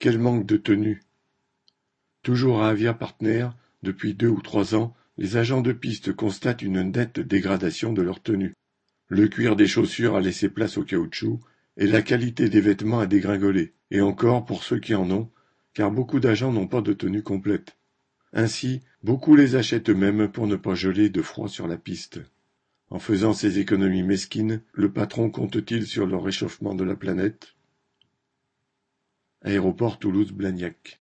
Quel manque de tenue! Toujours à Avia Partner, depuis deux ou trois ans, les agents de piste constatent une nette dégradation de leur tenue. Le cuir des chaussures a laissé place au caoutchouc et la qualité des vêtements a dégringolé, et encore pour ceux qui en ont, car beaucoup d'agents n'ont pas de tenue complète. Ainsi, beaucoup les achètent eux-mêmes pour ne pas geler de froid sur la piste. En faisant ces économies mesquines, le patron compte-t-il sur le réchauffement de la planète? Aéroport Toulouse-Blagnac